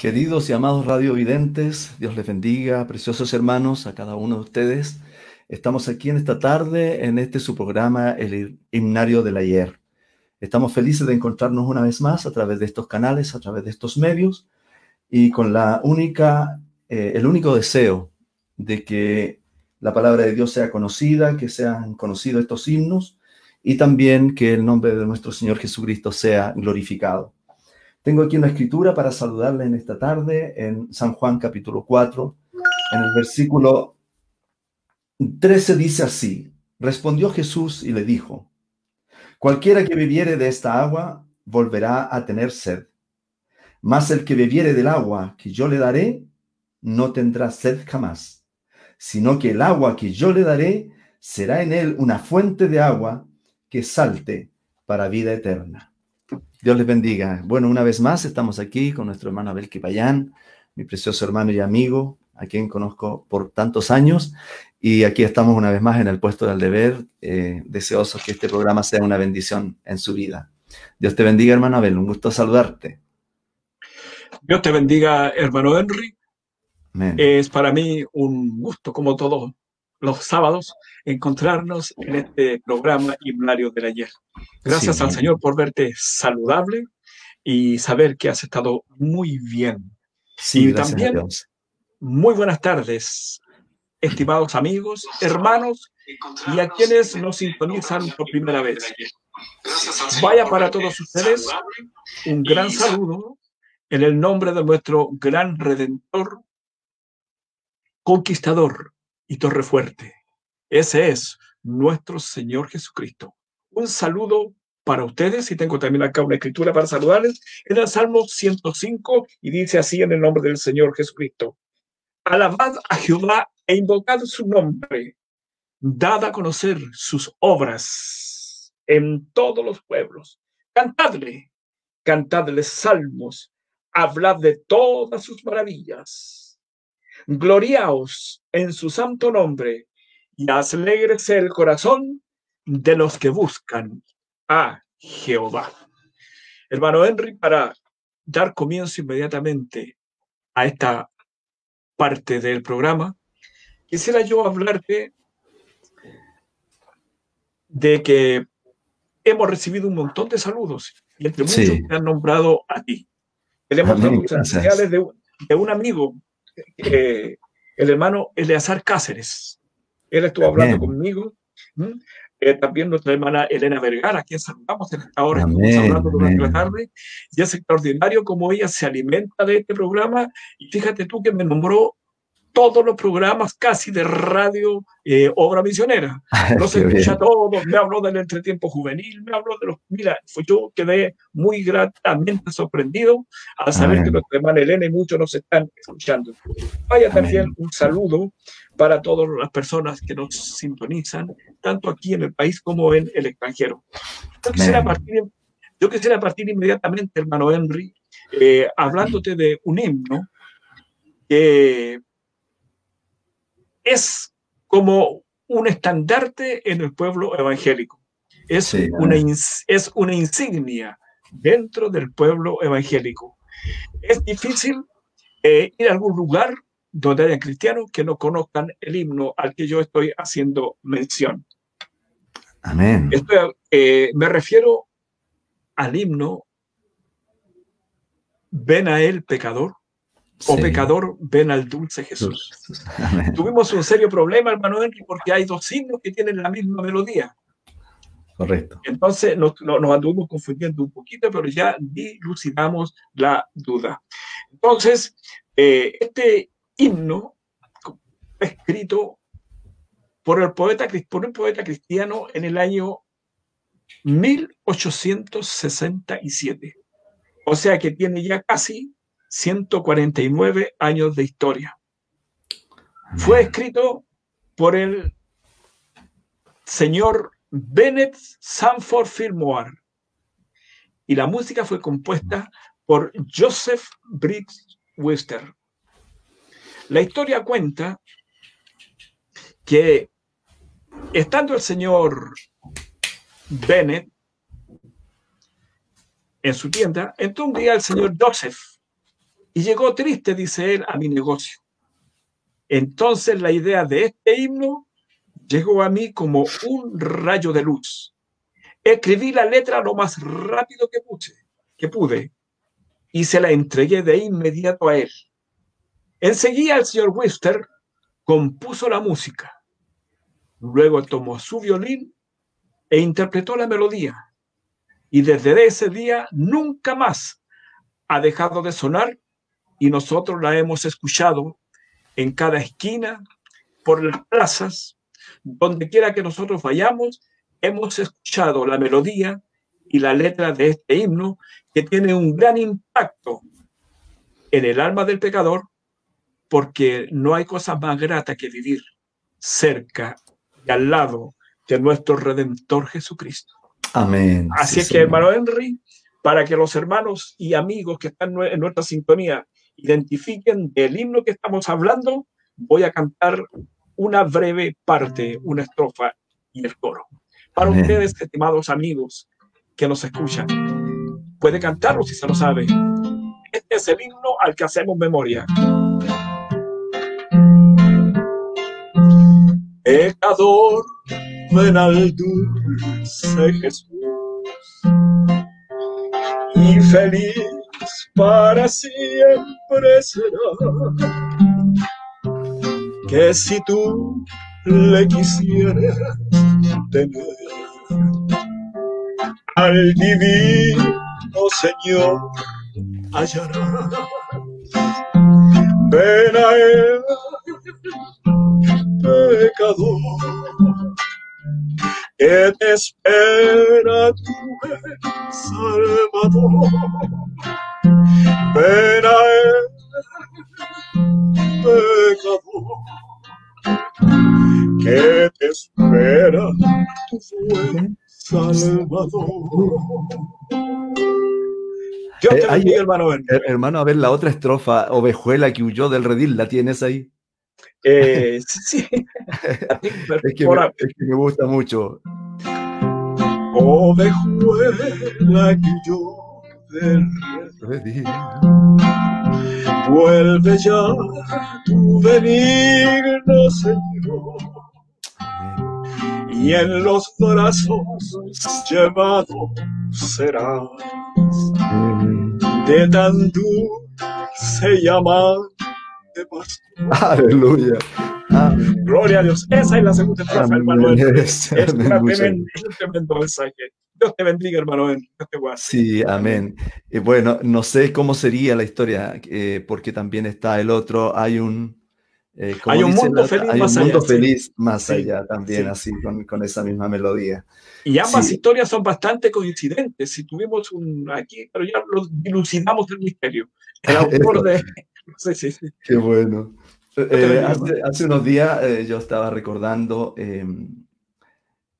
Queridos y amados radiovidentes, Dios les bendiga, preciosos hermanos, a cada uno de ustedes. Estamos aquí en esta tarde en este su programa, El Himnario del Ayer. Estamos felices de encontrarnos una vez más a través de estos canales, a través de estos medios y con la única, eh, el único deseo de que la palabra de Dios sea conocida, que sean conocidos estos himnos y también que el nombre de nuestro Señor Jesucristo sea glorificado. Tengo aquí una escritura para saludarle en esta tarde en San Juan capítulo 4, en el versículo 13 dice así, respondió Jesús y le dijo, cualquiera que bebiere de esta agua volverá a tener sed, mas el que bebiere del agua que yo le daré no tendrá sed jamás, sino que el agua que yo le daré será en él una fuente de agua que salte para vida eterna. Dios les bendiga. Bueno, una vez más estamos aquí con nuestro hermano Abel Kipayán, mi precioso hermano y amigo, a quien conozco por tantos años. Y aquí estamos una vez más en el puesto del deber, eh, deseosos que este programa sea una bendición en su vida. Dios te bendiga, hermano Abel. Un gusto saludarte. Dios te bendiga, hermano Henry. Es para mí un gusto, como todos los sábados, encontrarnos en este programa Himnario del Ayer. Gracias al Señor por verte saludable y saber que has estado muy bien. Sí, y también, muy buenas tardes, estimados amigos, hermanos y a quienes nos sintonizan por primera vez. Vaya para todos ustedes un gran saludo en el nombre de nuestro gran redentor, conquistador y torre fuerte ese es nuestro Señor Jesucristo. Un saludo para ustedes y tengo también acá una escritura para saludarles en el Salmo 105 y dice así en el nombre del Señor Jesucristo. Alabad a Jehová e invocad su nombre. Dad a conocer sus obras en todos los pueblos. Cantadle, cantadle salmos, hablad de todas sus maravillas. Gloriaos en su santo nombre y alegrese el corazón de los que buscan a Jehová. Hermano Henry, para dar comienzo inmediatamente a esta parte del programa, quisiera yo hablarte de que hemos recibido un montón de saludos y entre muchos me han nombrado a ti. Tenemos señales de, de, un amigo, eh, el hermano Eleazar Cáceres, él estuvo hablando conmigo. Eh, también nuestra hermana Elena Vergara, a quien saludamos en esta hora, estamos hablando durante la tarde, y es extraordinario cómo ella se alimenta de este programa, y fíjate tú que me nombró todos los programas casi de radio eh, obra misionera. No se escucha todo, me habló del entretiempo juvenil, me habló de los... Mira, fue yo quedé muy gratamente sorprendido al saber que nuestra hermana Elena y muchos nos están escuchando. Vaya también un saludo para todas las personas que nos sintonizan, tanto aquí en el país como en el extranjero. Yo quisiera partir, yo quisiera partir inmediatamente, hermano Henry, eh, hablándote de un himno que es como un estandarte en el pueblo evangélico. Es, una, es una insignia dentro del pueblo evangélico. Es difícil eh, ir a algún lugar donde haya cristianos que no conozcan el himno al que yo estoy haciendo mención. Amén. Eh, me refiero al himno Ven a él, pecador, o pecador, ven al dulce Jesús. Tuvimos un serio problema, hermano Henry, porque hay dos himnos que tienen la misma melodía. Correcto. Entonces nos, nos anduvimos confundiendo un poquito, pero ya dilucidamos la duda. Entonces, eh, este himno escrito por, el poeta, por un poeta cristiano en el año 1867. O sea que tiene ya casi 149 años de historia. Fue escrito por el señor Bennett Sanford Fillmore y la música fue compuesta por Joseph Briggs Wister. La historia cuenta que estando el señor Bennett en su tienda, entró un día el señor Joseph y llegó triste, dice él, a mi negocio. Entonces la idea de este himno llegó a mí como un rayo de luz. Escribí la letra lo más rápido que pude, y se la entregué de inmediato a él. Enseguida el señor Wister compuso la música. Luego tomó su violín e interpretó la melodía. Y desde ese día nunca más ha dejado de sonar y nosotros la hemos escuchado en cada esquina, por las plazas, donde quiera que nosotros vayamos, hemos escuchado la melodía y la letra de este himno que tiene un gran impacto en el alma del pecador, porque no hay cosa más grata que vivir cerca y al lado de nuestro Redentor Jesucristo. Amén. Así es que, hermano Henry, para que los hermanos y amigos que están en nuestra sintonía identifiquen el himno que estamos hablando, voy a cantar una breve parte, una estrofa y el coro. Para ustedes, estimados amigos que nos escuchan, puede cantarlo si se lo sabe. Este es el himno al que hacemos memoria. Pecador, ven al dulce Jesús y feliz para siempre será. Que si tú le quisieras tener al divino Señor hallarás. Ven a pecador, que espera Te eh, hermano. Eh, hermano, a ver la otra estrofa, ovejuela que huyó del redil, ¿la tienes ahí? Eh, sí. es, que me, es, que me, gusta mucho. Ovejuela que huyó del redil. Vuelve ya tu benigno Señor. Y en los brazos llevado serás de tan se llama de Aleluya. Gloria a Dios. Esa es la segunda estrofa, hermano. Es, es un tremendo mensaje. Dios te bendiga, hermano. Dios te Sí, amén. Y bueno, no sé cómo sería la historia, eh, porque también está el otro. Hay un. Eh, hay un mundo feliz hay más un mundo feliz más allá también, así, con, con, esa misma melodía. Y ambas historias son bastante coincidentes. Si tuvimos un aquí, pero ya lo dilucidamos el misterio. El autor de. sí, sí, sí. Qué bueno. Eh, hace, hace, unos días eh, yo estaba recordando em,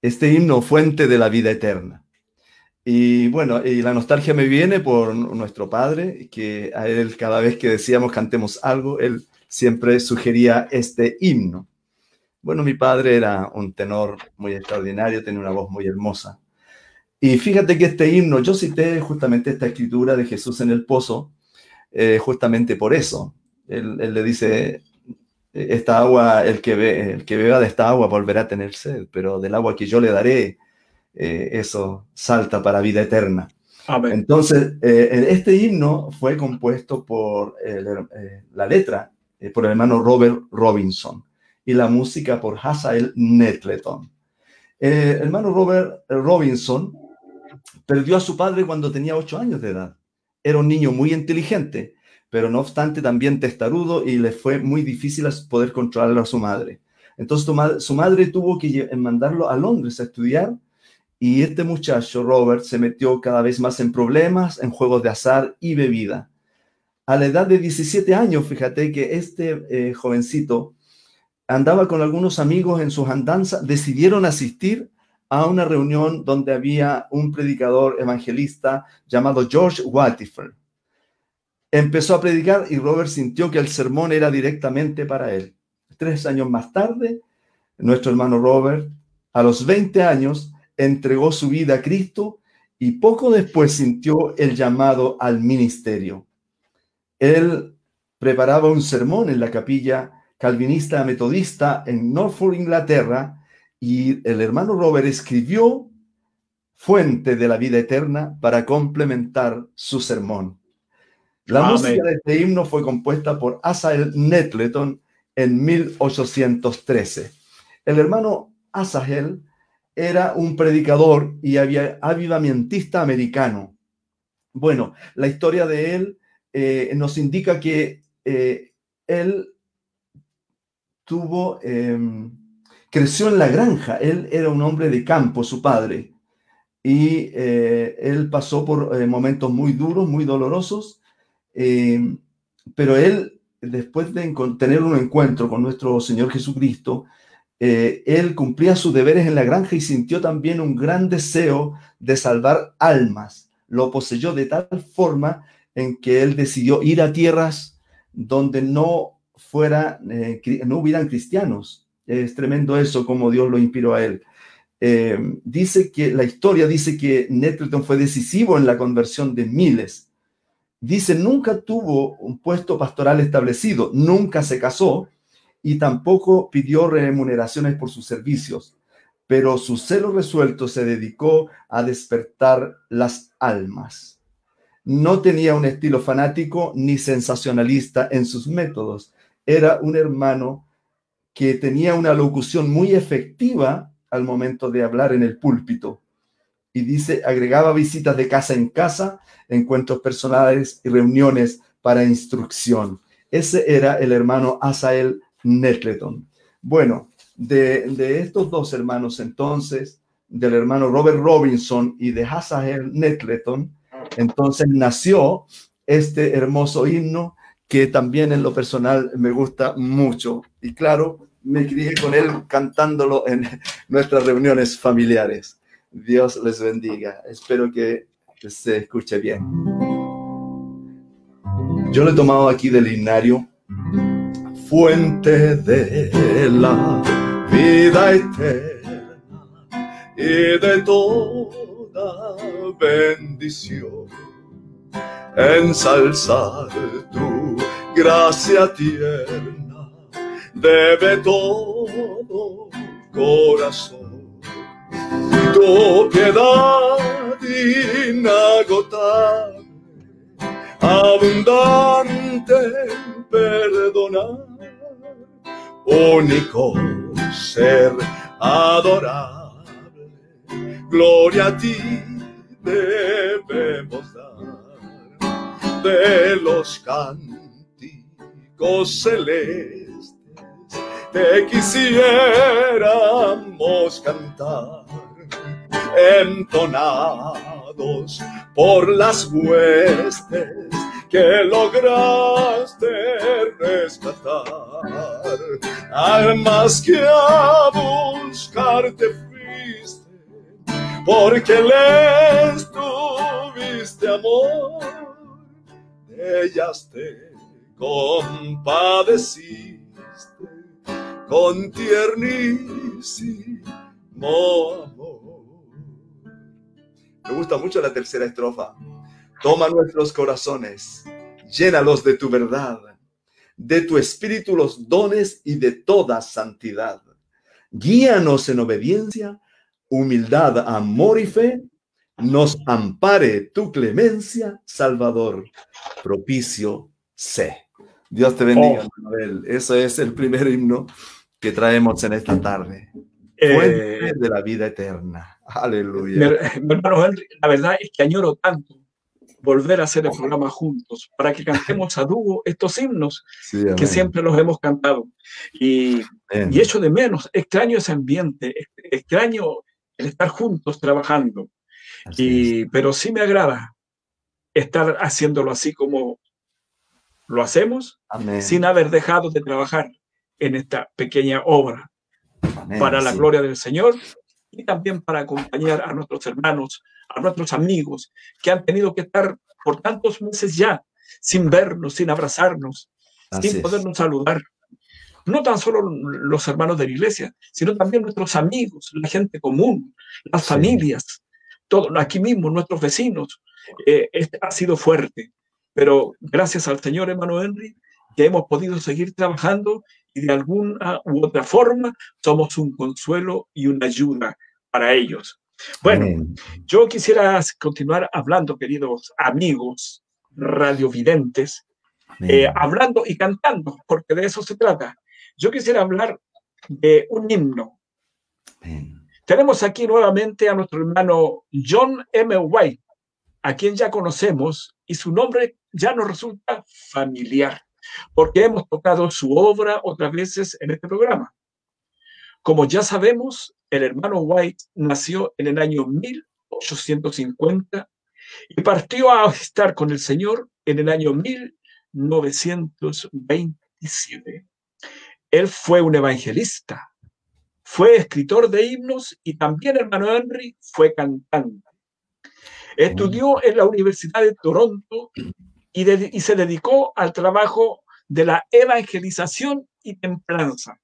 este himno, Fuente de la Vida Eterna. Y bueno, y la nostalgia me viene por nuestro padre, que a él cada vez que decíamos cantemos algo, él siempre sugería este himno. Bueno, mi padre era un tenor muy extraordinario, tenía una voz muy hermosa. Y fíjate que este himno, yo cité justamente esta escritura de Jesús en el pozo, eh, justamente por eso. Él, le dice, esta agua, el que, ve, el que beba de esta agua volverá a tener sed, pero del agua que yo le daré, eh, eso salta para vida eterna. Entonces, eh, este himno fue compuesto por la letra, por el hermano Robert Robinson y la música por Hazael Netleton. Eh, el hermano Robert Robinson perdió a su padre cuando tenía ocho años de edad. Era un niño muy inteligente, pero no obstante también testarudo y le fue muy difícil poder controlar a su madre. Entonces su, madre tuvo que mandarlo a Londres a estudiar y este muchacho, Robert, se metió cada vez más en problemas, en juegos de azar y bebida. A la edad de 17 años, fíjate que este eh, jovencito andaba con algunos amigos en sus andanzas, decidieron asistir a una reunión donde había un predicador evangelista llamado George Wattifer. Empezó a predicar y Robert sintió que el sermón era directamente para él. Tres años más tarde, nuestro hermano Robert, a los 20 años, entregó su vida a Cristo y poco después sintió el llamado al ministerio. Él preparaba un sermón en la capilla calvinista metodista en Norfolk, Inglaterra, y el hermano Robert escribió Fuente de la vida eterna para complementar su sermón. La música de este himno fue compuesta por Asael Netleton en 1813. El hermano Asael era un predicador y avivamentista americano. Bueno, la historia de él eh, nos indica que eh, él tuvo, em, creció en la granja, él era un hombre de campo, su padre, y eh, él pasó por momentos muy duros, muy dolorosos, em, pero él, después de tener un encuentro con nuestro Señor Jesucristo, él cumplía sus deberes en la granja y sintió también un gran deseo de salvar almas. Lo poseyó de tal forma que él decidió ir a tierras donde no fuera, eh, no hubieran cristianos. Es tremendo eso, como Dios lo inspiró a él. Eh, dice que la historia dice que Nettleton fue decisivo en la conversión de miles. Dice, nunca tuvo un puesto pastoral establecido, nunca se casó, y tampoco pidió remuneraciones por sus servicios, pero su celo resuelto se dedicó a despertar las almas. No tenía un estilo fanático ni sensacionalista en sus métodos. Era un hermano que tenía una locución muy efectiva al momento de hablar en el púlpito. Y dice, agregaba visitas de casa en casa, encuentros personales y reuniones para instrucción. Ese era el hermano Asael Netleton. Bueno, de, estos dos hermanos entonces, del hermano Robert Robinson y de Hazael Netleton, entonces nació este hermoso himno que también en lo personal me gusta mucho. Y claro, me crié con él cantándolo en nuestras reuniones familiares. Dios les bendiga. Espero que se escuche bien. Yo lo he tomado aquí del himnario fuente de la vida eterna y de toda bendición. Ensalzar tu gracia tierna debe todo corazón. Tu piedad inagotable, abundante perdonar único ser adorable. Gloria a ti debemos dar de los cánticos celestes. Te quisiéramos cantar entonados por las huestes que lograste rescatar. Almas que a buscarte porque les tuviste amor, ellas te compadeciste con tiernísimo amor. Me gusta mucho la tercera estrofa. Toma nuestros corazones, llénalos de tu verdad, de tu espíritu los dones y de toda santidad. Guíanos en obediencia, humildad, amor y fe. Nos ampare tu clemencia, Salvador, propicio sé. Dios te bendiga, oh. Manuel. Eso es el primer himno que traemos en esta tarde. Fuente eh, de la vida eterna. Aleluya. hermano la verdad es que añoro tanto volver a hacer el programa juntos, para que cantemos a dúo estos himnos que siempre los hemos cantado. Y, y echo de menos, extraño ese ambiente, extraño el estar juntos trabajando. Y, pero sí me agrada estar haciéndolo así como lo hacemos, sin haber dejado de trabajar en esta pequeña obra para la gloria del Señor y también para acompañar a nuestros hermanos, a nuestros amigos que han tenido que estar por tantos meses ya sin vernos, sin abrazarnos, sin podernos saludar. No tan solo los hermanos de la iglesia, sino también nuestros amigos, la gente común, las familias, todo, aquí mismo, nuestros vecinos. Eh, este ha sido fuerte, pero gracias al Señor hermano Henry, que hemos podido seguir trabajando y de alguna u otra forma somos un consuelo y una ayuda para ellos. Bueno, yo quisiera continuar hablando, queridos amigos radiovidentes, eh, hablando y cantando, porque de eso se trata. Yo quisiera hablar de un himno. Tenemos aquí nuevamente a nuestro hermano John M. White, a quien ya conocemos y su nombre ya nos resulta familiar porque hemos tocado su obra otras veces en este programa. Como ya sabemos, el hermano White nació en el año 1850 y partió a estar con el Señor en el año 1927. Él fue un evangelista, fue escritor de himnos y también hermano Henry fue cantante. Estudió en la Universidad de Toronto y, se dedicó al trabajo de la evangelización y templanza.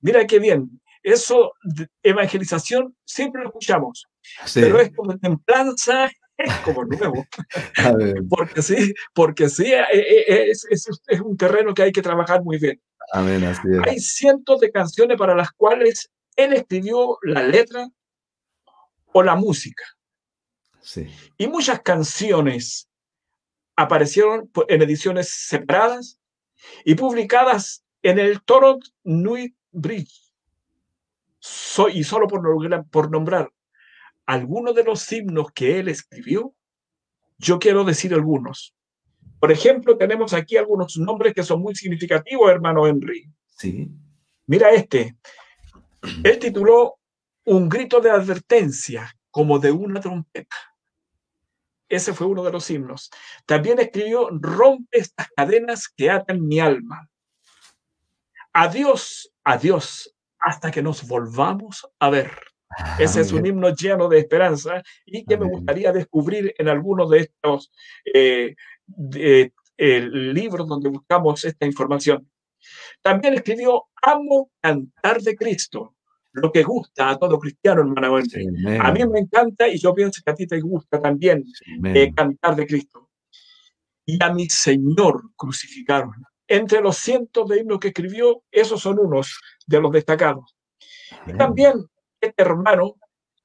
Mira qué bien, eso, de evangelización, siempre lo escuchamos, pero es como templanza, es como nuevo. porque sí, porque sí, eh, eh, es, es, es, un terreno que hay que trabajar muy bien. Amén, así es. Hay cientos de canciones para las cuales él escribió la letra o la música. Sí. Y muchas canciones aparecieron en ediciones separadas y publicadas en el Toronto Nuit Bridge. y solo por, por nombrar algunos de los himnos que él escribió, yo quiero decir algunos. Por ejemplo, tenemos aquí algunos nombres que son muy significativos, hermano Henry. Sí. Mira este. Él tituló Un grito de advertencia como de una trompeta. Ese fue uno de los himnos. También escribió Rompe estas cadenas que atan mi alma. Adiós, adiós, hasta que nos volvamos a ver. Ese es un himno lleno de esperanza y que me gustaría descubrir en algunos de estos eh, eh, libros donde buscamos esta información. También escribió Amo cantar de Cristo lo que gusta a todo cristiano, hermano. a mí me encanta y yo pienso que a ti te gusta también eh, cantar de Cristo. Y a mi Señor crucificaron. Entre los cientos de himnos que escribió, esos son unos de los destacados. Y también este hermano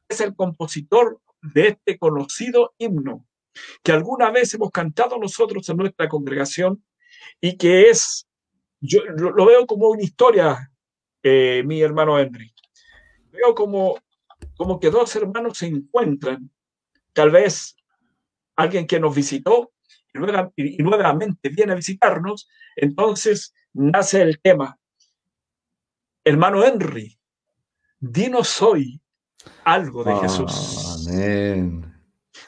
es el compositor de este conocido himno que alguna vez hemos cantado nosotros en nuestra congregación y que es, yo lo, veo como una historia, eh, mi hermano Henry veo como, como que dos hermanos se encuentran, tal vez alguien que nos visitó y, nuevamente viene a visitarnos, entonces nace el tema. Hermano Henry, dinos hoy algo de Jesús. Amén.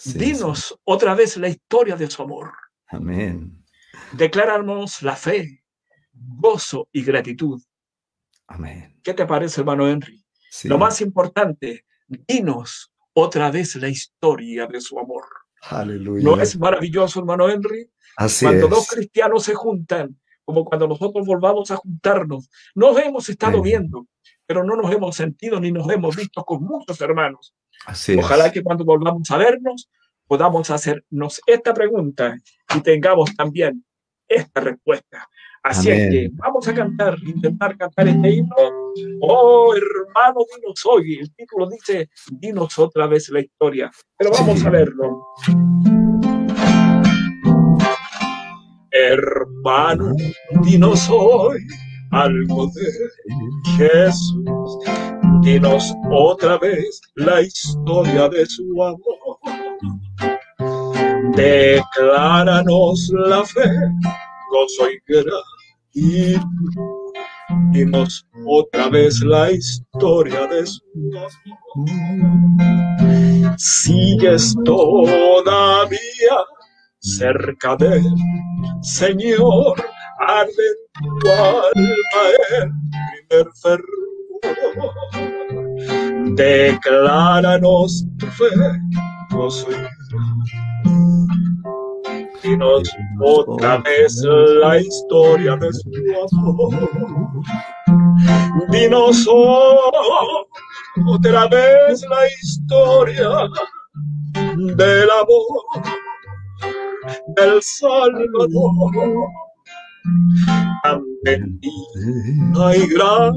Dinos otra vez la historia de su amor. Amén. Declaramos la fe, gozo y gratitud. Amén. ¿Qué te parece, hermano Henry? Lo más importante, dinos otra vez la historia de su amor. Aleluya. ¿No es maravilloso, hermano Henry? Así cuando dos cristianos se juntan, como cuando nosotros volvamos a juntarnos, nos hemos estado viendo, pero no nos hemos sentido ni nos hemos visto con muchos hermanos. Así Ojalá que cuando volvamos a vernos podamos hacernos esta pregunta y tengamos también esta respuesta. Así es que vamos a cantar, intentar cantar este himno. Oh, hermano, dinos hoy. El título dice, dinos otra vez la historia. Pero vamos a verlo. Hermano, dinos hoy algo de Jesús. Dinos otra vez la historia de su amor. Decláranos la fe gozo y gratitud. Dimos otra vez la historia de su amor. Sigues todavía cerca del Señor, arde tu alma el primer fervor. decláranos tu fe, Dinos otra vez la historia de su amor. Dinos otra vez la historia del amor del Salvador. Amén. Hay gran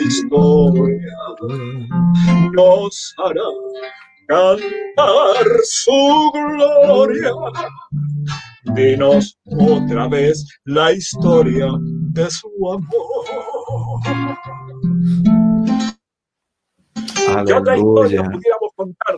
historia nos hará cantar su gloria. Dinos otra vez la historia de su amor. ¿Qué otra historia pudiéramos contar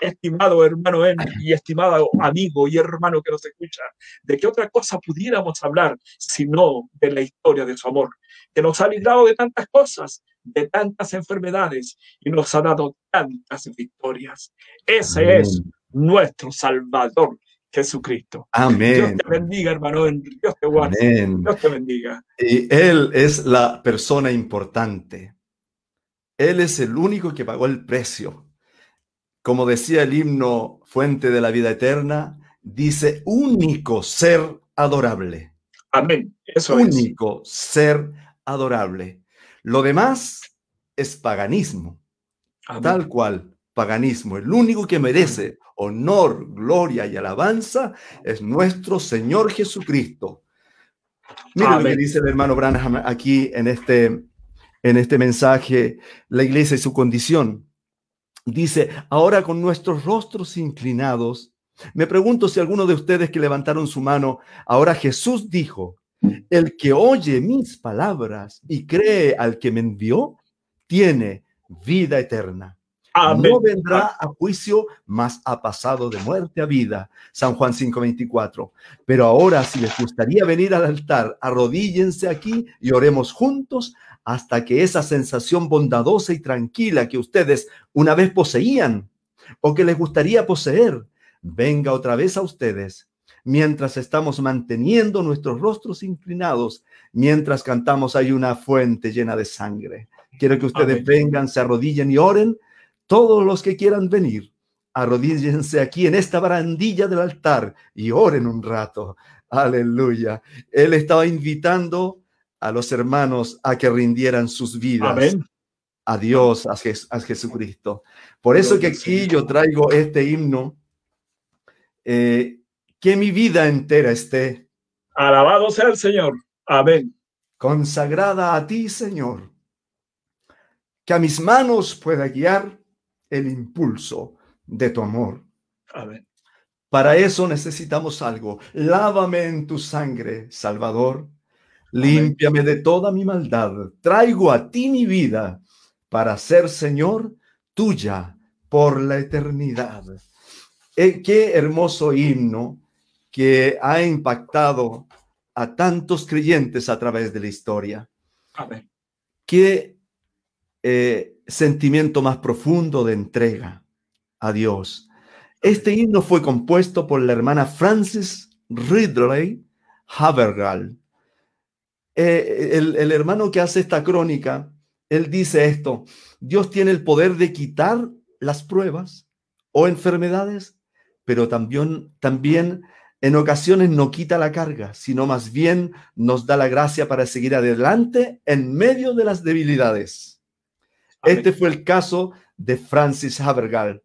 estimado hermano y estimado amigo y hermano que nos escucha, de qué otra cosa pudiéramos hablar sino de la historia de su amor, que nos ha librado de tantas cosas, de tantas enfermedades y nos ha dado tantas victorias. Ese es nuestro Salvador. Jesucristo. Amén. Dios te bendiga, hermano. Dios te guarde. Dios te bendiga. Y Él es la persona importante. Él es el único que pagó el precio como decía el himno Fuente de la Vida Eterna, dice único ser adorable. Amén. Eso único ser adorable. Lo demás es paganismo. Tal cual, paganismo. El único que merece honor, gloria y alabanza es nuestro Señor Jesucristo. Mira lo que dice el hermano Branham aquí en este, en este mensaje, la iglesia y su condición. Dice, ahora con nuestros rostros inclinados, me pregunto si alguno de ustedes que levantaron su mano, ahora Jesús dijo, el que oye mis palabras y cree al que me envió, tiene vida eterna. No vendrá a juicio, mas ha pasado de muerte a vida. San Juan 5:24. Pero ahora, si les gustaría venir al altar, arrodíllense aquí y oremos juntos hasta que esa sensación bondadosa y tranquila que ustedes una vez poseían o que les gustaría poseer, venga otra vez a ustedes mientras estamos manteniendo nuestros rostros inclinados, mientras cantamos hay una fuente llena de sangre. Quiero que ustedes vengan, se arrodillen y oren. Todos los que quieran venir, arrodíllense aquí en esta barandilla del altar y oren un rato. Aleluya. Él estaba invitando a los hermanos a que rindieran sus vidas. A Dios, a, Jesucristo. Por eso que aquí yo traigo este himno, eh, que mi vida entera esté. Alabado sea el Señor. Amén. Consagrada a ti, Señor. Que a mis manos pueda guiar el impulso de tu amor. Amén. Para eso necesitamos algo. Lávame en tu sangre, Salvador Límpiame de toda mi maldad. Traigo a ti mi vida para ser Señor tuya por la eternidad. Eh, qué hermoso himno que ha impactado a tantos creyentes a través de la historia. Amén. Qué eh, sentimiento más profundo de entrega a Dios. Este himno fue compuesto por la hermana Frances Ridley Havergal eh, el, hermano que hace esta crónica, él dice esto, Dios tiene el poder de quitar las pruebas o enfermedades, pero también, también en ocasiones no quita la carga, sino más bien nos da la gracia para seguir adelante en medio de las debilidades. Este fue el caso de Francis Havergal,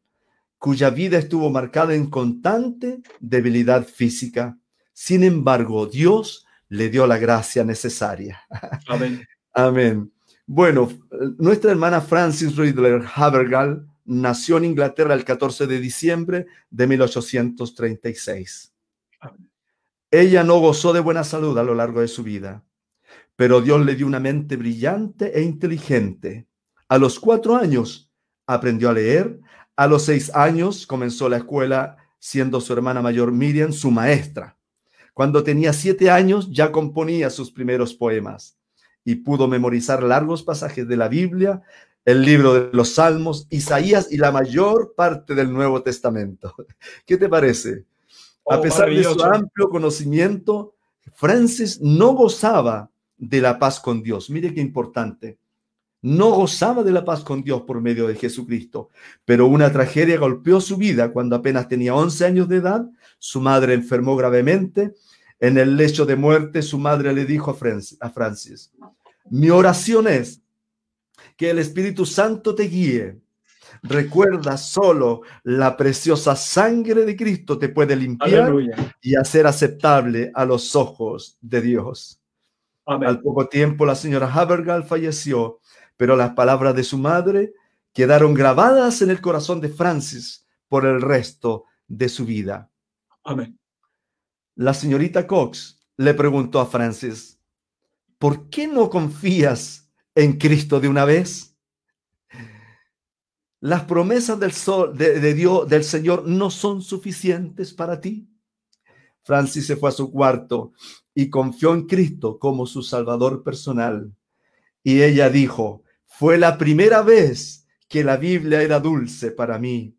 cuya vida estuvo marcada en constante debilidad física. Sin embargo, Dios le dio la gracia necesaria. Amén. Amén. Bueno, nuestra hermana Francis Riddler Havergal nació en Inglaterra el 14 de diciembre de 1836. Ella no gozó de buena salud a lo largo de su vida, pero Dios le dio una mente brillante e inteligente. A los cuatro años aprendió a leer, a los seis años comenzó la escuela siendo su hermana mayor Miriam su maestra. Cuando tenía siete años ya componía sus primeros poemas y pudo memorizar largos pasajes de la Biblia, el libro de los Salmos, Isaías y la mayor parte del Nuevo Testamento. ¿Qué te parece? A oh, pesar de su amplio conocimiento, Francis no gozaba de la paz con Dios. Mire qué importante. No gozaba de la paz con Dios por medio de Jesucristo, pero una tragedia golpeó su vida cuando apenas tenía 11 años de edad. Su madre enfermó gravemente. En el lecho de muerte, su madre le dijo a Francis, mi oración es que el Espíritu Santo te guíe. Recuerda solo la preciosa sangre de Cristo te puede limpiar y hacer aceptable a los ojos de Dios. Al poco tiempo la señora Habergal falleció pero las palabras de su madre quedaron grabadas en el corazón de Francis por el resto de su vida. Amén. La señorita Cox le preguntó a Francis, ¿por qué no confías en Cristo de una vez? Las promesas del, sol, de Dios, del Señor, no son suficientes para ti. Francis se fue a su cuarto y confió en Cristo como su Salvador personal. Y ella dijo, fue la primera vez que la Biblia era dulce para mí.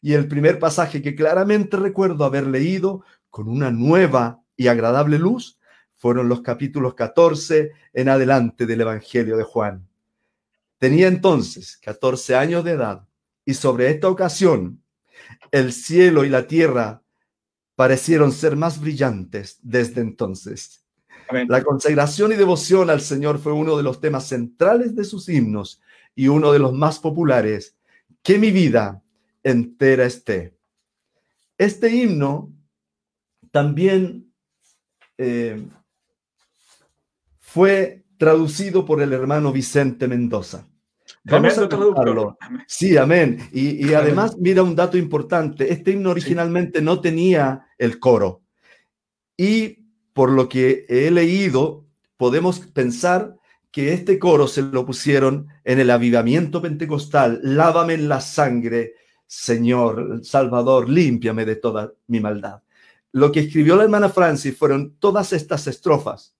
Y el primer pasaje que claramente recuerdo haber leído con una nueva y agradable luz fueron los capítulos 14 en adelante del Evangelio de Juan. Tenía entonces 14 años de edad y sobre esta ocasión el cielo y la tierra parecieron ser más brillantes desde entonces. La consagración y devoción al Señor fue uno de los temas centrales de sus himnos y uno de los más populares. Que mi vida entera esté. Este himno también eh, fue traducido por el hermano Vicente Mendoza. Vamos a traducirlo. Sí, amén. Y, y además, mira un dato importante. Este himno originalmente no tenía el coro. Y por lo que he leído, podemos pensar que este coro se lo pusieron en el avivamiento pentecostal. Lávame en la sangre, Señor, Salvador, límpiame de toda mi maldad. Lo que escribió la hermana Francis fueron todas estas estrofas,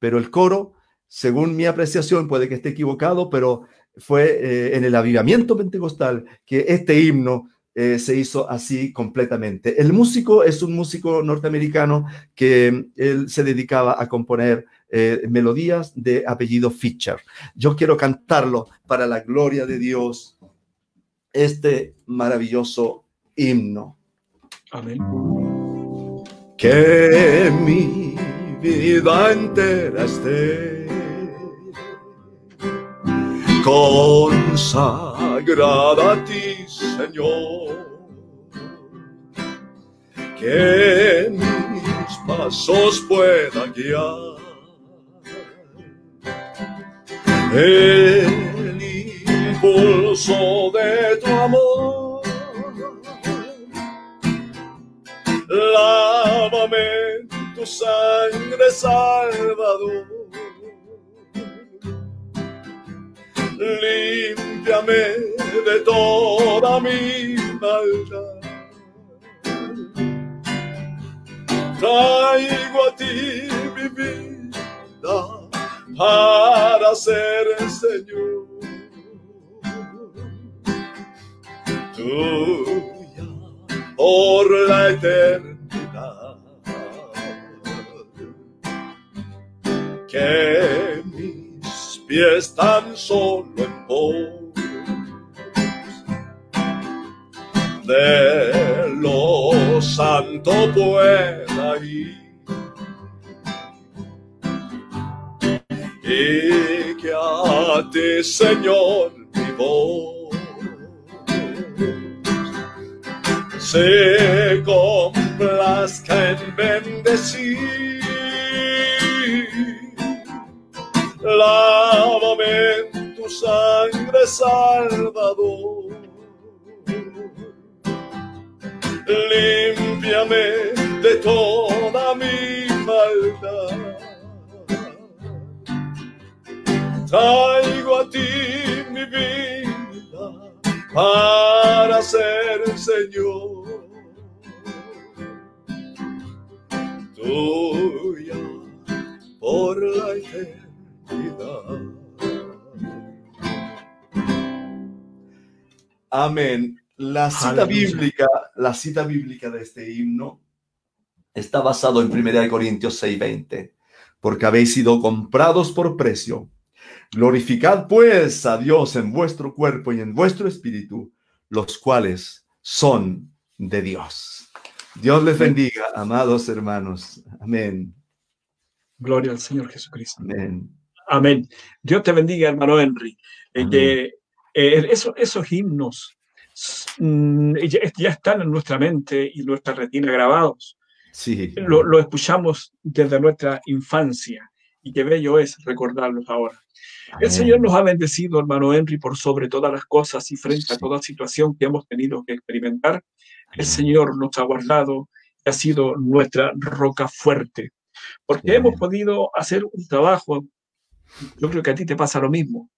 pero el coro, según mi apreciación, puede que esté equivocado, pero fue eh, en el avivamiento pentecostal que este himno eh, se hizo así completamente. El músico es un músico norteamericano que él se dedicaba a componer eh, melodías de apellido Fischer. Yo quiero cantarlo para la gloria de Dios, este maravilloso himno. Amén. Que mi vida entera esté consagrada a ti Señor, que mis pasos pueda guiar. El impulso de tu amor, lávame tu sangre, Salvador. Límpiame de toda mi maldad. Traigo a ti mi vida para ser el Señor. Tuya por la eternidad. Que mis pies tan solo santo pueda ir. Y que a ti, Señor, mi voz se complazca en bendecir. Lávame en tu sangre, Salvador límpiame de toda mi maldad. Traigo a ti mi vida para ser Señor. Tuya por la eternidad. Amén. La cita bíblica, la cita bíblica de este himno está basado en 1 Corintios 6:20, porque habéis sido comprados por precio. Glorificad pues a Dios en vuestro cuerpo y en vuestro espíritu, los cuales son de Dios. Dios les bendiga, amados hermanos. Amén. Gloria al Señor Jesucristo. Amén. Amén. Dios te bendiga, hermano Henry. Eh, eh, esos himnos mm, ya, están en nuestra mente y nuestra retina grabados. Sí. Lo, lo escuchamos desde nuestra infancia y qué bello es recordarlos ahora. El Señor nos ha bendecido, hermano Henry, por sobre todas las cosas y frente a toda situación que hemos tenido que experimentar. El Señor nos ha guardado y ha sido nuestra roca fuerte, porque hemos podido hacer un trabajo, yo creo que a ti te pasa lo mismo,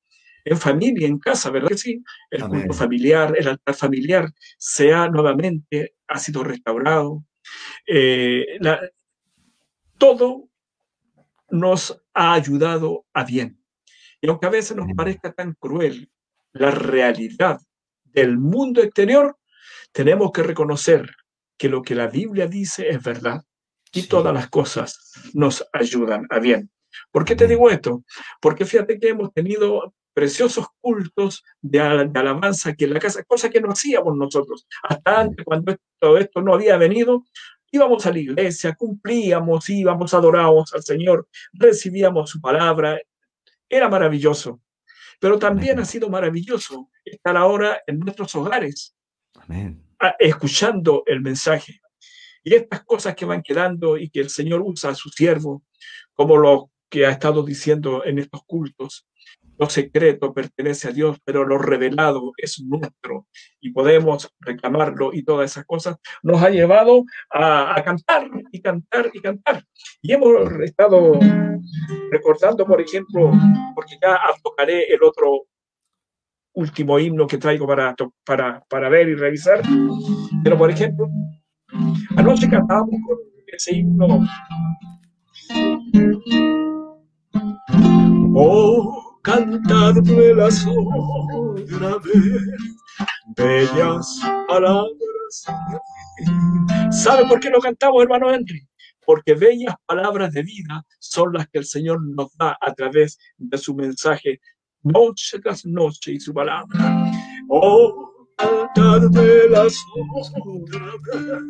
en familia, en casa, ¿verdad que sí? El culto familiar, el altar familiar se ha nuevamente, ha sido restaurado. Eh, todo nos ha ayudado a bien. Y aunque a veces nos parezca tan cruel la realidad del mundo exterior, tenemos que reconocer que lo que la Biblia dice es verdad y todas las cosas nos ayudan a bien. ¿Por qué te digo esto? Porque fíjate que hemos tenido preciosos cultos de, alabanza aquí en la casa, cosa que no hacíamos nosotros. Hasta antes, cuando todo esto no había venido, íbamos a la iglesia, cumplíamos, íbamos, adorábamos al Señor, recibíamos su palabra, era maravilloso, pero también ha sido maravilloso estar ahora en nuestros hogares, escuchando el mensaje. Y estas cosas que van quedando y que el Señor usa a su siervo, como lo que ha estado diciendo en estos cultos, lo secreto pertenece a Dios, pero lo revelado es nuestro y podemos reclamarlo y todas esas cosas nos ha llevado a, cantar y cantar y cantar. Y hemos estado recordando, por ejemplo, porque ya tocaré el otro último himno que traigo para, para, para ver y revisar, pero por ejemplo, anoche cantábamos con ese himno. Oh, cantadme las otra vez, bellas palabras. ¿Sabe por qué lo cantamos, hermano Henry? Porque bellas palabras de vida son las que el Señor nos da a través de su mensaje, noche tras noche y su palabra. Oh, las otra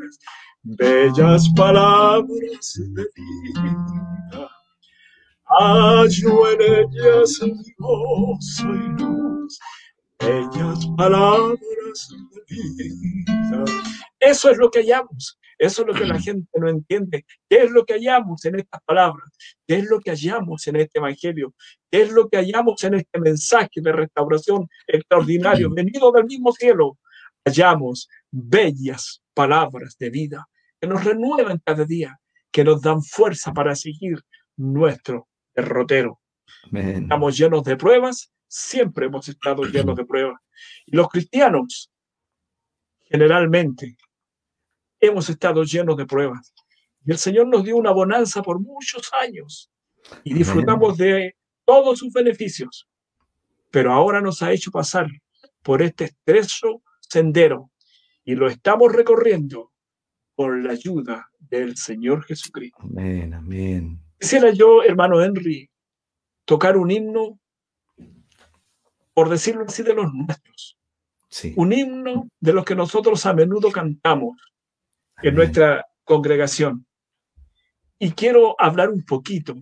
bellas palabras de vida hallo en ellas gozo y luz, bellas palabras de vida. Eso es lo que hallamos, eso es lo que la gente no entiende. ¿Qué es lo que hallamos en estas palabras? ¿Qué es lo que hallamos en este evangelio? ¿Qué es lo que hallamos en este mensaje de restauración extraordinario, venido del mismo cielo? Hallamos bellas palabras de vida que nos renuevan cada día, que nos dan fuerza para seguir nuestro derrotero. Estamos llenos de pruebas, siempre hemos estado llenos de pruebas. Y los cristianos, generalmente, hemos estado llenos de pruebas. Y el Señor nos dio una bonanza por muchos años y disfrutamos de todos sus beneficios. Pero ahora nos ha hecho pasar por este estrecho sendero y lo estamos recorriendo con la ayuda del Señor Jesucristo. Amén, amén. Quisiera yo, hermano Henry, tocar un himno, por decirlo así, de los nuestros. Un himno de los que nosotros a menudo cantamos en nuestra congregación. Y quiero hablar un poquito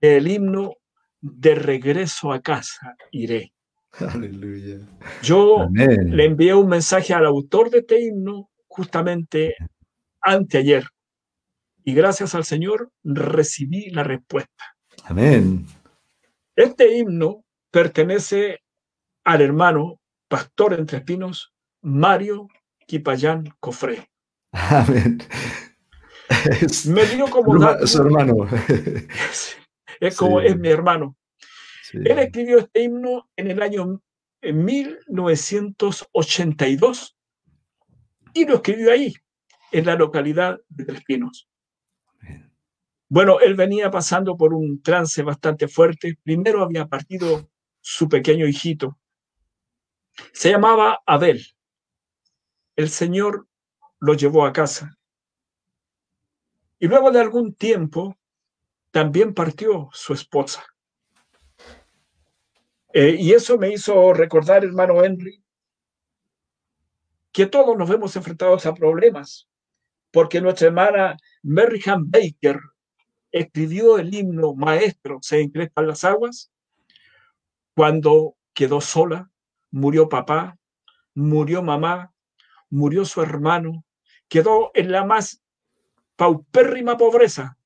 del himno de regreso a casa iré. Aleluya. Yo le envié un mensaje al autor de este himno justamente anteayer y gracias al Señor recibí la respuesta. Amén. Este himno pertenece al hermano pastor entre espinos Mario Quipayán Cofré. Amén. Me dio como su hermano. Es, como es mi hermano. Él escribió este himno en el año 1982 y lo escribió ahí, en la localidad de Tres Pinos. Bueno, él venía pasando por un trance bastante fuerte. Primero había partido su pequeño hijito. Se llamaba Abel. El Señor lo llevó a casa. Y luego de algún tiempo también partió su esposa. Eh, y eso me hizo recordar, hermano Henry, que todos nos vemos enfrentados a problemas, porque nuestra hermana Merrihan Baker escribió el himno Maestro, se encrespan las aguas, cuando quedó sola, murió papá, murió mamá, murió su hermano, quedó en la más paupérrima pobreza,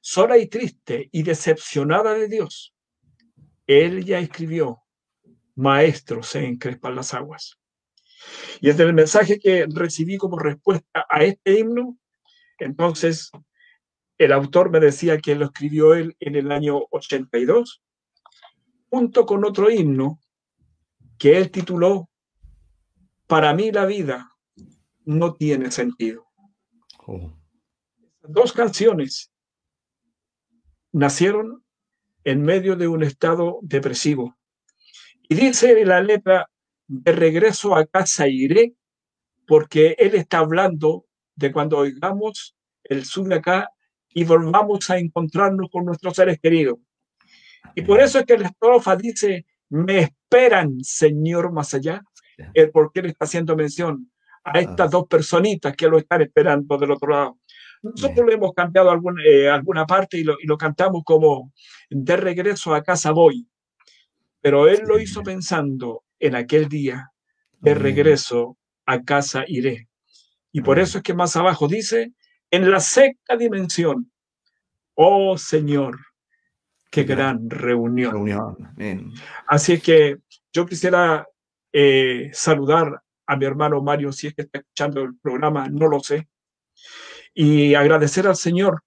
sola y triste y decepcionada de Dios. Él ya escribió, Maestro, se encrespan las aguas. Y es el mensaje que recibí como respuesta a este himno, entonces el autor me decía que lo escribió él en el año 82, junto con otro himno que él tituló Para mí la vida no tiene sentido. Oh. Dos canciones nacieron en medio de un estado depresivo. Y dice en la letra, de regreso a casa iré, porque él está hablando de cuando oigamos el sube acá y volvamos a encontrarnos con nuestros seres queridos. Y por eso es que la estrofa dice, me esperan, Señor, más allá, el por qué le está haciendo mención a estas dos personitas que lo están esperando del otro lado. Nosotros lo hemos cambiado alguna, eh, alguna parte y lo, y lo, cantamos como de regreso a casa voy. Pero él lo hizo pensando en aquel día, de regreso a casa iré. Y por eso es que más abajo dice, en la sexta dimensión. Oh Señor, qué gran reunión. Así es que yo quisiera eh, saludar a mi hermano Mario, si es que está escuchando el programa, no lo sé, y agradecer al Señor,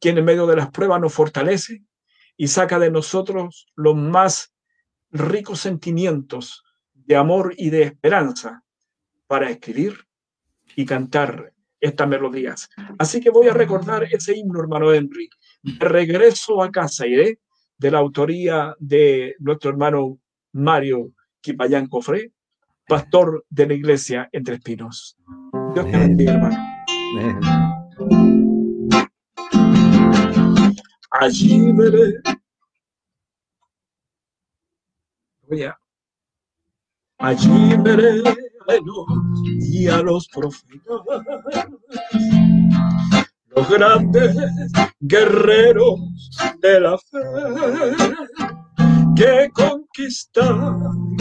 quien en medio de las pruebas nos fortalece y saca de nosotros los más ricos sentimientos de amor y de esperanza para escribir y cantar estas melodías. Así que voy a recordar ese himno, hermano Henry. De regreso a casa iré, de la autoría de nuestro hermano Mario Quipayán Cofré, pastor de la iglesia Entre Espinos. Dios te bendiga, hermano. Allí veré. Voy a. Allí veré y a los profetas, los grandes guerreros de la fe que conquistaron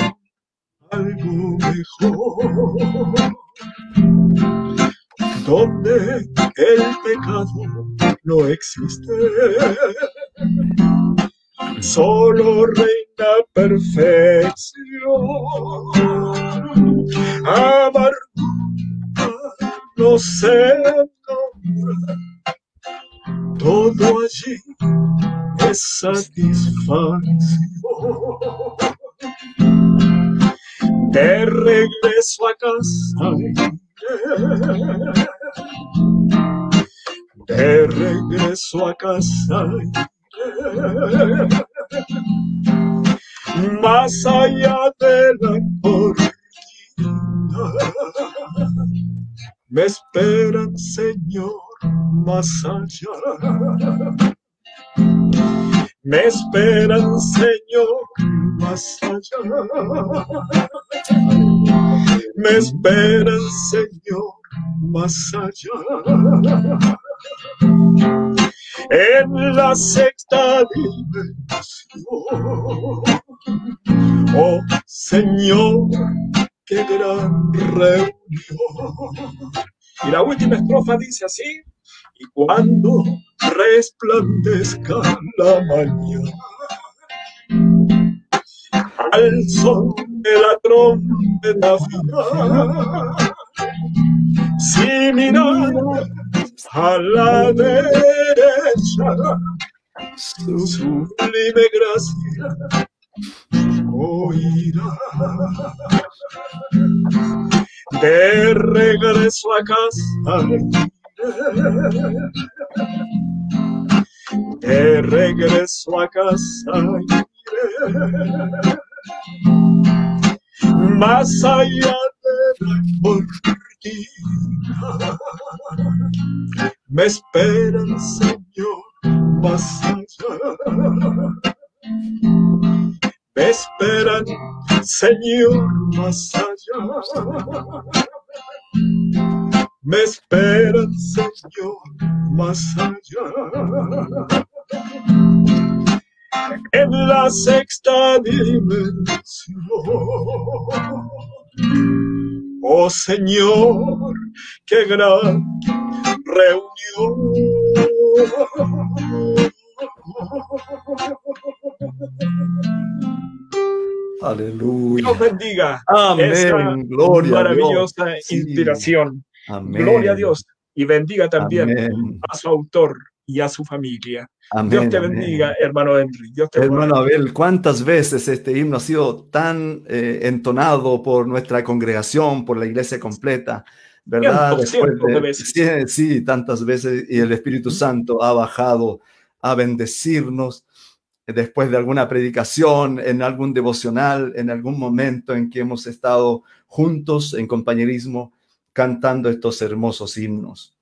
algo mejor, donde el pecado no existe, solo reina perfección amargura no se todo allí es satisfacción. De regreso a casa, de regreso a casa, más allá de la me esperan, Señor, más allá. Me esperan, Señor, más allá. Me esperan, Señor, más allá. En la sexta. Oh Señor, qué gran reunión. Y la última estrofa dice así, y cuando resplandezca la mañana, al son de la trompeta final, si mirar a la derecha, su sublime gracia oirá. De regreso a casa, de regreso a casa, más allá de la cortina, me espera el Señor más allá me esperan, Señor, más allá. Me esperan, Señor, más allá. En la sexta dimensión. Oh Señor, qué gran reunión. Aleluya. Dios bendiga. Amén. Gloria maravillosa inspiración. Gloria a Dios. Y bendiga también a su autor y a su familia. Dios te bendiga, hermano Henry. Dios te hermano Abel, ¿cuántas veces este himno ha sido tan eh, entonado por nuestra congregación, por la iglesia completa? ¿Verdad? Sí, sí, tantas veces. Y el Espíritu Santo ha bajado a bendecirnos después de alguna predicación, en algún devocional, en algún momento en que hemos estado juntos en compañerismo cantando estos hermosos himnos.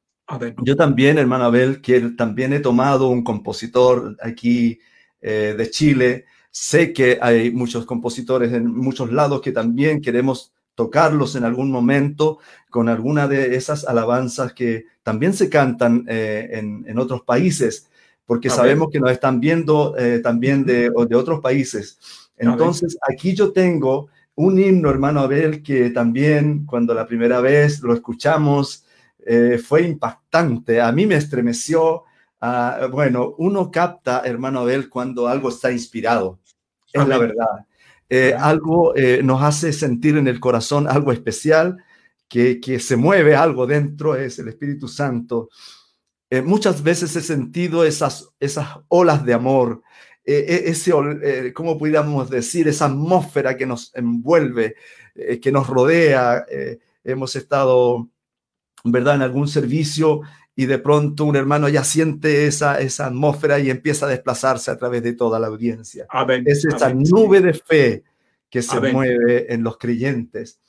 Yo también, hermano Abel, que también he tomado un compositor aquí eh, de Chile. Sé que hay muchos compositores en muchos lados que también queremos tocarlos en algún momento con alguna de esas alabanzas que también se cantan eh, en otros países porque sabemos que nos están viendo eh, también de, de, otros países. Entonces, aquí yo tengo un himno, hermano Abel, que también cuando la primera vez lo escuchamos eh, fue impactante. A mí me estremeció. Ah, bueno, uno capta, hermano Abel, cuando algo está inspirado. Es la verdad. Eh, algo nos hace sentir en el corazón algo especial, que, que se mueve algo dentro, es el Espíritu Santo. Eh, muchas veces he sentido esas, esas olas de amor, eh, eh, ese, ¿cómo pudiéramos decir? Esa atmósfera que nos envuelve, que nos rodea. hemos estado, ¿verdad?, en algún servicio y de pronto un hermano ya siente esa, esa atmósfera y empieza a desplazarse a través de toda la audiencia. Es esa nube de fe que se mueve en los creyentes.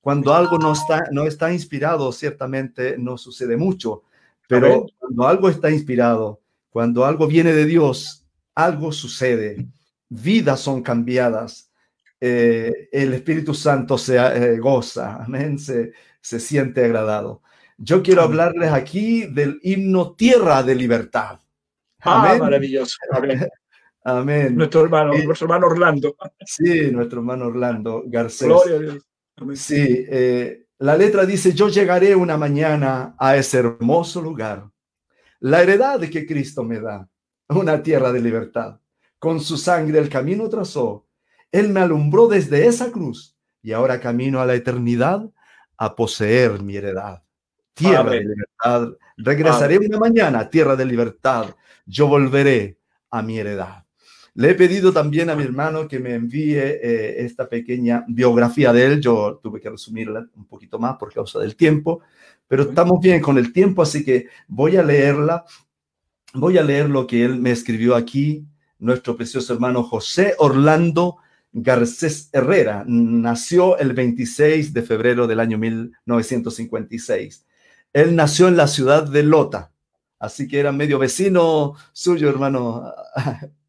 Cuando algo no está, no está inspirado, ciertamente no sucede mucho pero cuando algo está inspirado, cuando algo viene de Dios, algo sucede, vidas son cambiadas, eh, el Espíritu Santo se eh, goza, amén, se, se, siente agradado. Yo quiero hablarles aquí del himno Tierra de Libertad. Ah, amén. Ah, maravilloso. Amén. Nuestro hermano, nuestro hermano Orlando. Sí, nuestro hermano Orlando Garcés. Gloria a Dios. Sí, eh, la letra dice, yo llegaré una mañana a ese hermoso lugar, la heredad que Cristo me da, una tierra de libertad. Con su sangre el camino trazó. Él me alumbró desde esa cruz y ahora camino a la eternidad a poseer mi heredad. Tierra de libertad. Regresaré una mañana, tierra de libertad. Yo volveré a mi heredad. Le he pedido también a mi hermano que me envíe eh, esta pequeña biografía de él. Yo tuve que resumirla un poquito más por causa del tiempo, pero estamos bien con el tiempo, así que voy a leerla. Voy a leer lo que él me escribió aquí, nuestro precioso hermano José Orlando Garcés Herrera. Nació el 26 de febrero del año 1956. Él nació en la ciudad de Lota, así que era medio vecino suyo, hermano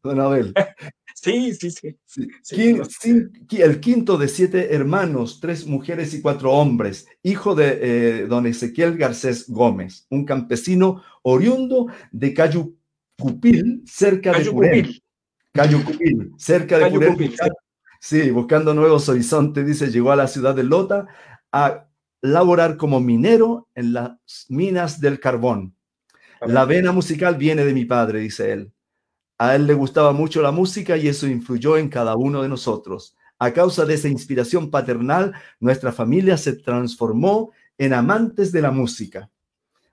don Abel. Sí, sí, sí. el quinto de siete hermanos, tres mujeres y cuatro hombres, hijo de eh, don Ezequiel Garcés Gómez, un campesino oriundo de Cayucupil, cerca de Purén. Cayucupil, cerca de Purén. Sí, buscando nuevos horizontes, dice, llegó a la ciudad de Lota a laborar como minero en las minas del carbón. La vena musical viene de mi padre, dice él. A él le gustaba mucho la música y eso influyó en cada uno de nosotros. A causa de esa inspiración paternal, nuestra familia se transformó en amantes de la música.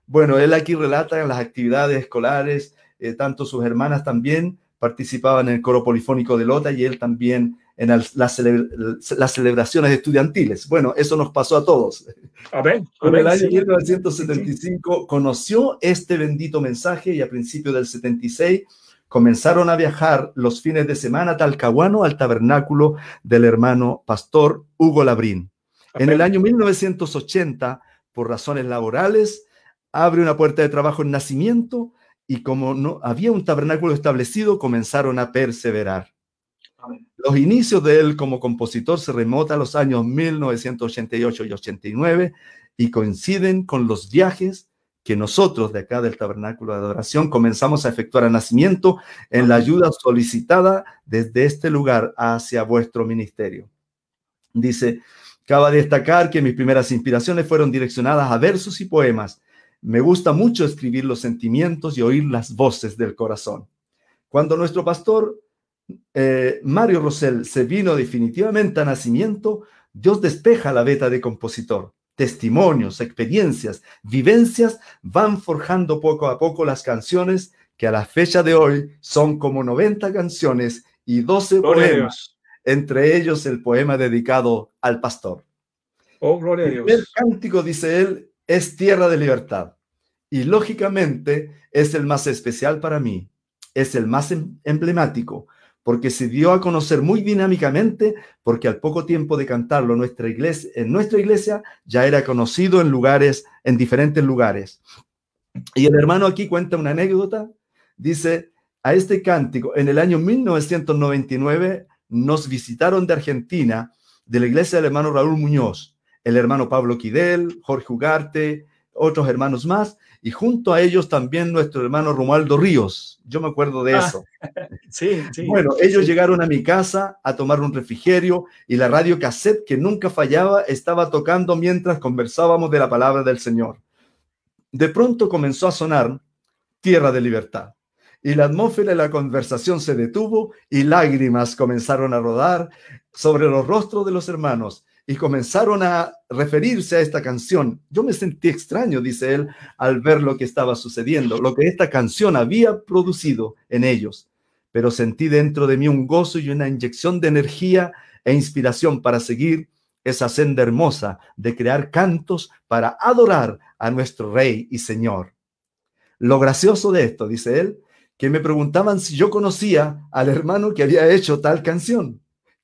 Bueno, él aquí relata las actividades escolares, eh, tanto sus hermanas también participaban en el coro polifónico de Lota y él también en las, celebraciones estudiantiles. Bueno, eso nos pasó a todos. A ver, en el año 1975 conoció este bendito mensaje y a principios del 76 comenzaron a viajar los fines de semana a Talcahuano al tabernáculo del hermano pastor Hugo Labrín. En el año 1980, por razones laborales, abre una puerta de trabajo en nacimiento y como no había un tabernáculo establecido, comenzaron a perseverar. Los inicios de él como compositor se remontan a los años 1988 y 89 y coinciden con los viajes que nosotros de acá del Tabernáculo de Adoración comenzamos a efectuar a nacimiento en la ayuda solicitada desde este lugar hacia vuestro ministerio. Dice, cabe destacar que mis primeras inspiraciones fueron direccionadas a versos y poemas. Me gusta mucho escribir los sentimientos y oír las voces del corazón. Cuando nuestro pastor eh, Mario Rosell se vino definitivamente a nacimiento, Dios despeja la beta de compositor testimonios, experiencias, vivencias van forjando poco a poco las canciones que a la fecha de hoy son como 90 canciones y 12 poemas, entre ellos el poema dedicado al pastor. Oh, gloria a Dios. El cántico, dice él, es tierra de libertad y lógicamente es el más especial para mí, es el más em-, emblemático, porque se dio a conocer muy dinámicamente, porque al poco tiempo de cantarlo nuestra iglesia, en nuestra iglesia ya era conocido en lugares, en diferentes lugares. Y el hermano aquí cuenta una anécdota, dice, a este cántico, en el año 1999 nos visitaron de Argentina, de la iglesia del hermano Raúl Muñoz, el hermano Pablo Quidel, Jorge Ugarte, otros hermanos más, y junto a ellos también nuestro hermano Romualdo Ríos. Yo me acuerdo de ah, eso. sí, sí. Bueno, ellos llegaron a mi casa a tomar un refrigerio y la radio cassette que nunca fallaba estaba tocando mientras conversábamos de la palabra del Señor. De pronto comenzó a sonar Tierra de Libertad y la atmósfera de la conversación se detuvo y lágrimas comenzaron a rodar sobre los rostros de los hermanos y comenzaron a referirse a esta canción. Yo me sentí extraño, dice él, al ver lo que estaba sucediendo, lo que esta canción había producido en ellos. Pero sentí dentro de mí un gozo y una inyección de energía e inspiración para seguir esa senda hermosa de crear cantos para adorar a nuestro Rey y Señor. Lo gracioso de esto, dice él, que me preguntaban si yo conocía al hermano que había hecho tal canción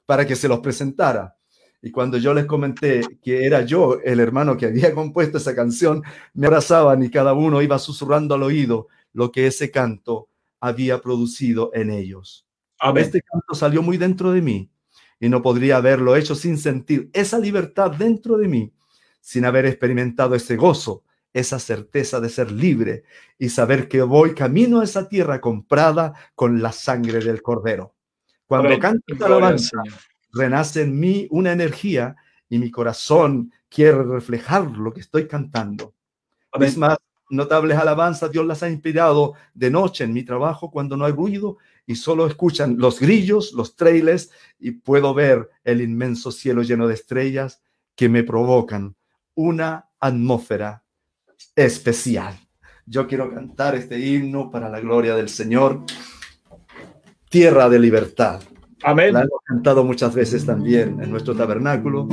para que se los presentara. Y cuando yo les comenté que era yo el hermano que había compuesto esa canción, me abrazaban y cada uno iba susurrando al oído lo que ese canto había producido en ellos. Este canto salió muy dentro de mí y no podría haberlo hecho sin sentir esa libertad dentro de mí, sin haber experimentado ese gozo, esa certeza de ser libre y saber que voy camino a esa tierra comprada con la sangre del cordero. Cuando canto esta alabanza, renace en mí una energía y mi corazón quiere reflejar lo que estoy cantando. vez más notables alabanzas Dios las ha inspirado de noche en mi trabajo cuando no hay ruido y solo escuchan los grillos, los trailers y puedo ver el inmenso cielo lleno de estrellas que me provocan una atmósfera especial. Yo quiero cantar este himno para la gloria del Señor. Tierra de libertad. Amén. La hemos cantado muchas veces también en nuestro tabernáculo.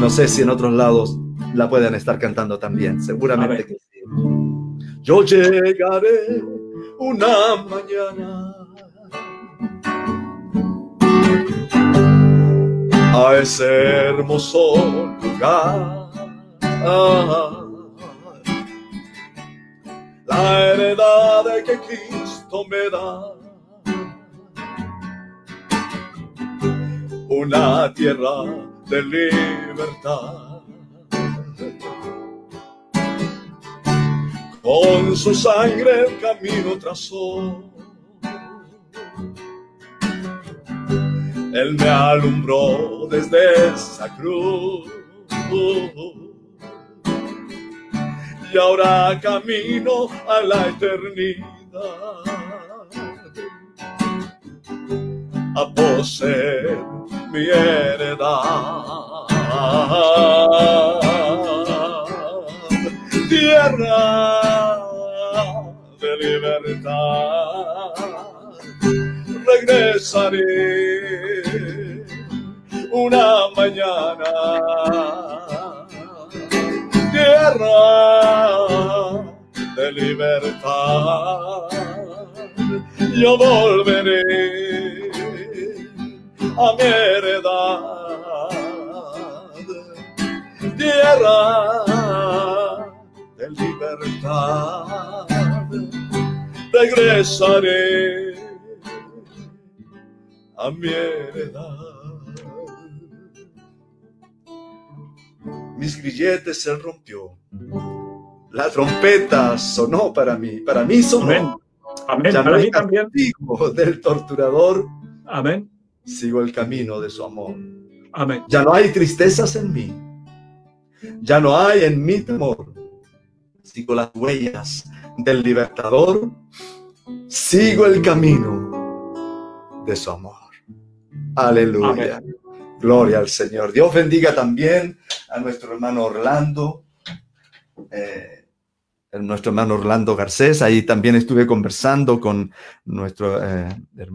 No sé si en otros lados la pueden estar cantando también. Seguramente que sí. Yo llegaré una mañana a ese hermoso lugar. La heredad que Cristo me da una tierra de libertad. Con su sangre el camino trazó. Él me alumbró desde esa cruz. Y ahora camino a la eternidad. A poseer mi heredad. Tierra de libertad, regresaré una mañana. Tierra de libertad, yo volveré a mi heredad. Tierra de libertad, regresaré a mi heredad. Mis grilletes se rompió. La trompeta sonó para mí, para mí sonó. Amén. para mí también. Del torturador. Amén. Sigo el camino de su amor. Amén. Ya no hay tristezas en mí. Ya no hay en mí temor. Sigo las huellas del libertador. Sigo el camino de su amor. Aleluya. Gloria al Señor. Dios bendiga también a nuestro hermano Orlando. Eh, nuestro hermano Orlando Garcés. Ahí también estuve conversando con nuestro, eh, eh,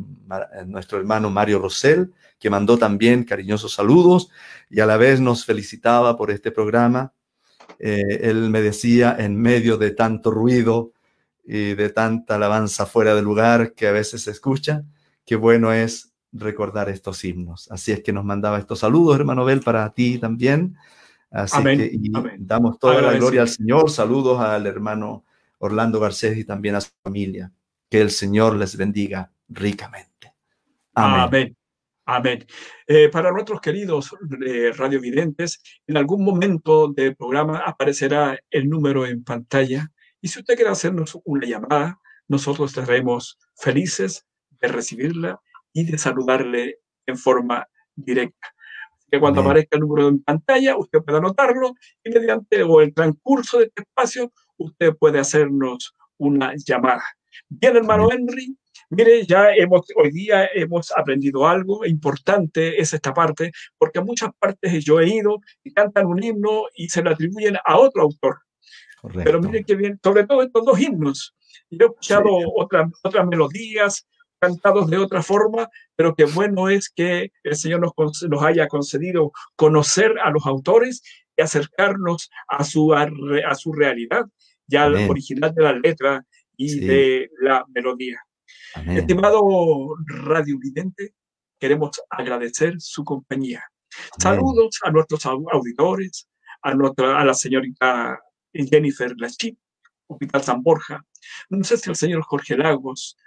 nuestro hermano Mario Rosell, que mandó también cariñosos saludos y a la vez nos felicitaba por este programa. Eh, él me decía, en medio de tanto ruido y de tanta alabanza fuera de lugar que a veces se escucha, qué bueno es recordar estos himnos. Así es que nos mandaba estos saludos, hermano Bel, para ti también. Así que damos toda la gloria al Señor. Saludos al hermano Orlando Garcés y también a su familia. Que el Señor les bendiga ricamente. Amén. Amén. Eh, para nuestros queridos eh, radiovidentes, en algún momento del programa aparecerá el número en pantalla. Y si usted quiere hacernos una llamada, nosotros estaremos felices de recibirla y de saludarle en forma directa que cuando aparezca el número en pantalla, usted puede anotarlo y mediante o el transcurso de este espacio, usted puede hacernos una llamada. Bien, hermano Henry, mire, ya hemos, hoy día hemos aprendido algo importante, es esta parte, porque a muchas partes yo he ido y cantan un himno y se lo atribuyen a otro autor. Pero mire qué bien, sobre todo estos dos himnos. Yo he escuchado otras, otras melodías, cantados de otra forma, pero qué bueno es que el Señor nos, nos haya concedido conocer a los autores y acercarnos a su, a, su realidad, ya al original de la letra y de la melodía. Estimado Radio Vidente, queremos agradecer su compañía. Saludos a nuestros auditores, a, nuestra, a la señorita Jennifer Lachí, Hospital San Borja. No sé si el señor Jorge Lagos,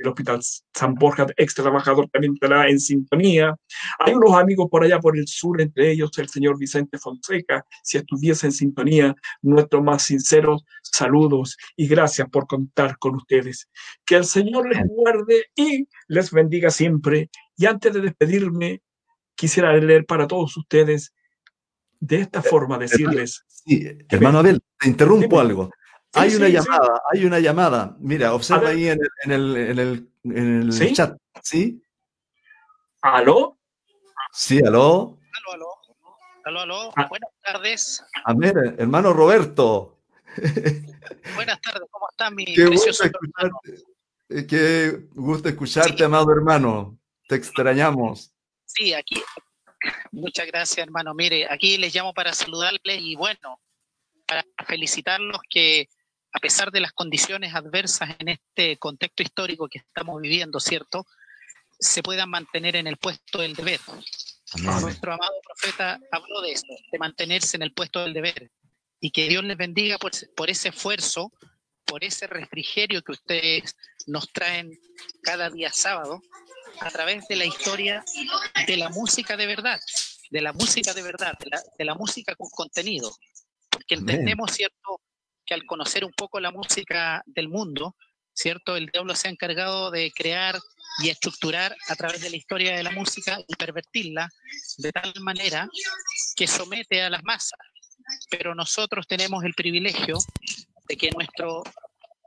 el Hospital San Borja, ex trabajador, también estará en sintonía. Hay unos amigos por allá por el sur, entre ellos el señor Vicente Fonseca, si estuviese en sintonía, nuestros más sinceros saludos y gracias por contar con ustedes. Que el Señor les guarde y les bendiga siempre. Y antes de despedirme, quisiera leer para todos ustedes de esta forma decirles. Sí, hermano Abel, te interrumpo algo hay una llamada, hay una llamada. Mira, observa ahí en el, en el, en el, chat. ¿Sí? ¿Aló? Sí, aló. Aló, aló. Aló, aló. Ah. Buenas tardes. A ver, hermano Roberto. Buenas tardes, ¿cómo está mi Qué precioso hermano? Eh, qué gusto escucharte, amado hermano. Te extrañamos. Sí, aquí. Muchas gracias, hermano. Mire, aquí les llamo para saludarles y bueno, para felicitarlos que a pesar de las condiciones adversas en este contexto histórico que estamos viviendo, ¿cierto? Se puedan mantener en el puesto del deber. Nuestro amado profeta habló de esto, de mantenerse en el puesto del deber. Y que Dios les bendiga por, por ese esfuerzo, por ese refrigerio que ustedes nos traen cada día sábado a través de la historia de la música de verdad, de la música de verdad, de la, de la música con contenido. Porque entendemos, ¿cierto?, que al conocer un poco la música del mundo, ¿cierto? El diablo se ha encargado de crear y estructurar a través de la historia de la música y pervertirla de tal manera que somete a las masas. Pero nosotros tenemos el privilegio de que nuestro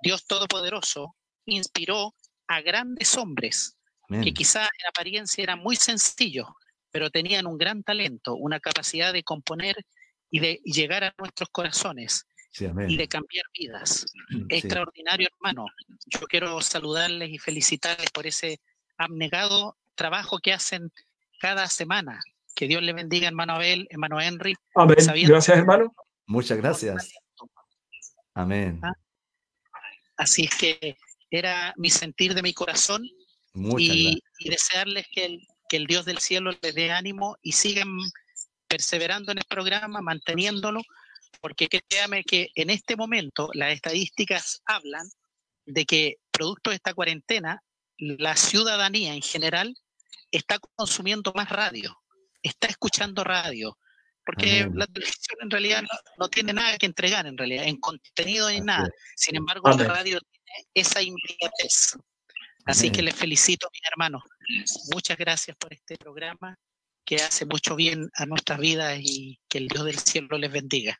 Dios Todopoderoso inspiró a grandes hombres que quizás en apariencia eran muy sencillos, pero tenían un gran talento, una capacidad de componer y de llegar a nuestros corazones y de cambiar vidas. Extraordinario, hermano. Yo quiero saludarles y felicitarles por ese abnegado trabajo que hacen cada semana. Que Dios le bendiga, hermano Abel, hermano Henry. Amén. Gracias, hermano. Muchas gracias. Amén. ¿Ah? Así es que era mi sentir de mi corazón y, desearles que el, que el Dios del cielo les dé ánimo y sigan perseverando en el programa, manteniéndolo, porque créame que en este momento las estadísticas hablan de que producto de esta cuarentena, la ciudadanía en general está consumiendo más radio, está escuchando radio, porque la televisión en realidad no, tiene nada que entregar, en realidad, en contenido ni nada. Sin embargo, la radio tiene esa inmediatez. Así que les felicito, mis hermanos. Muchas gracias por este programa que hace mucho bien a nuestras vidas y que el Dios del cielo les bendiga.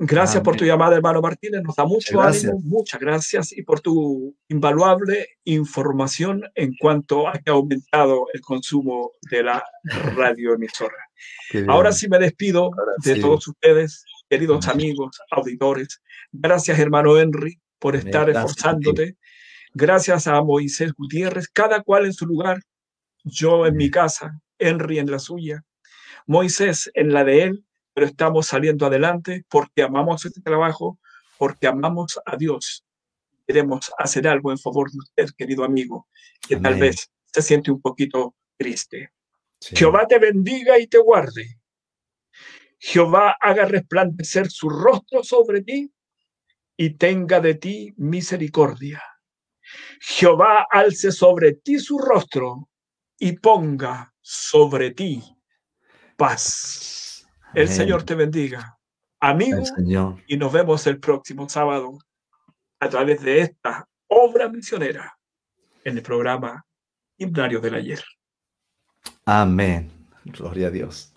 Gracias por tu llamada, hermano Martínez. Nos da mucho ánimo. Muchas gracias y por tu invaluable información en cuanto a que ha aumentado el consumo de la radioemisora. Ahora sí me despido de todos ustedes, queridos amigos, auditores. Gracias, hermano Henry, por estar esforzándote. Gracias a Moisés Gutiérrez, cada cual en su lugar. Yo en mi casa, Henry en la suya, Moisés en la de él pero estamos saliendo adelante porque amamos este trabajo, porque amamos a Dios. Queremos hacer algo en favor de usted, querido amigo, que tal vez se siente un poquito triste. Jehová te bendiga y te guarde. Jehová haga resplandecer su rostro sobre ti y tenga de ti misericordia. Jehová alce sobre ti su rostro y ponga sobre ti paz. El Señor te bendiga, amigo, y nos vemos el próximo sábado a través de esta obra misionera en el programa Himnario del Ayer. Amén. Gloria a Dios.